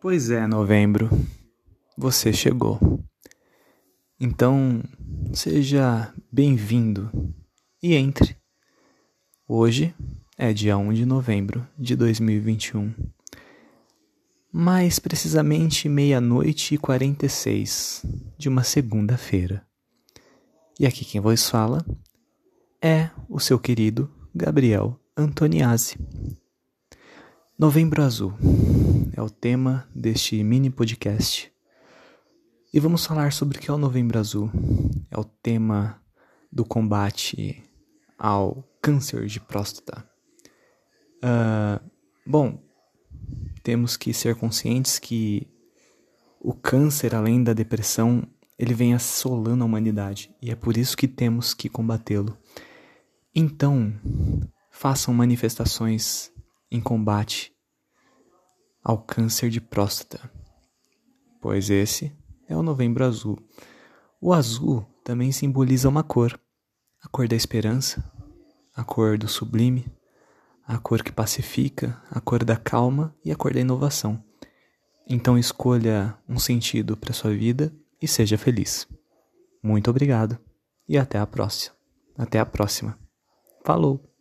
Pois é, novembro, você chegou. Então, seja bem-vindo e entre. Hoje é dia 1 de novembro de 2021. Mais precisamente meia-noite e 46 de uma segunda-feira. E aqui quem vos fala é o seu querido Gabriel Antoniazzi. Novembro Azul é o tema deste mini podcast. E vamos falar sobre o que é o Novembro Azul. É o tema do combate ao câncer de próstata. Uh, bom, temos que ser conscientes que o câncer, além da depressão, ele vem assolando a humanidade e é por isso que temos que combatê-lo. Então, façam manifestações em combate ao câncer de próstata, pois esse é o Novembro Azul. O azul também simboliza uma cor, a cor da esperança, a cor do sublime, a cor que pacifica, a cor da calma e a cor da inovação. Então escolha um sentido para sua vida e seja feliz. Muito obrigado e até a próxima. Até a próxima. Falou!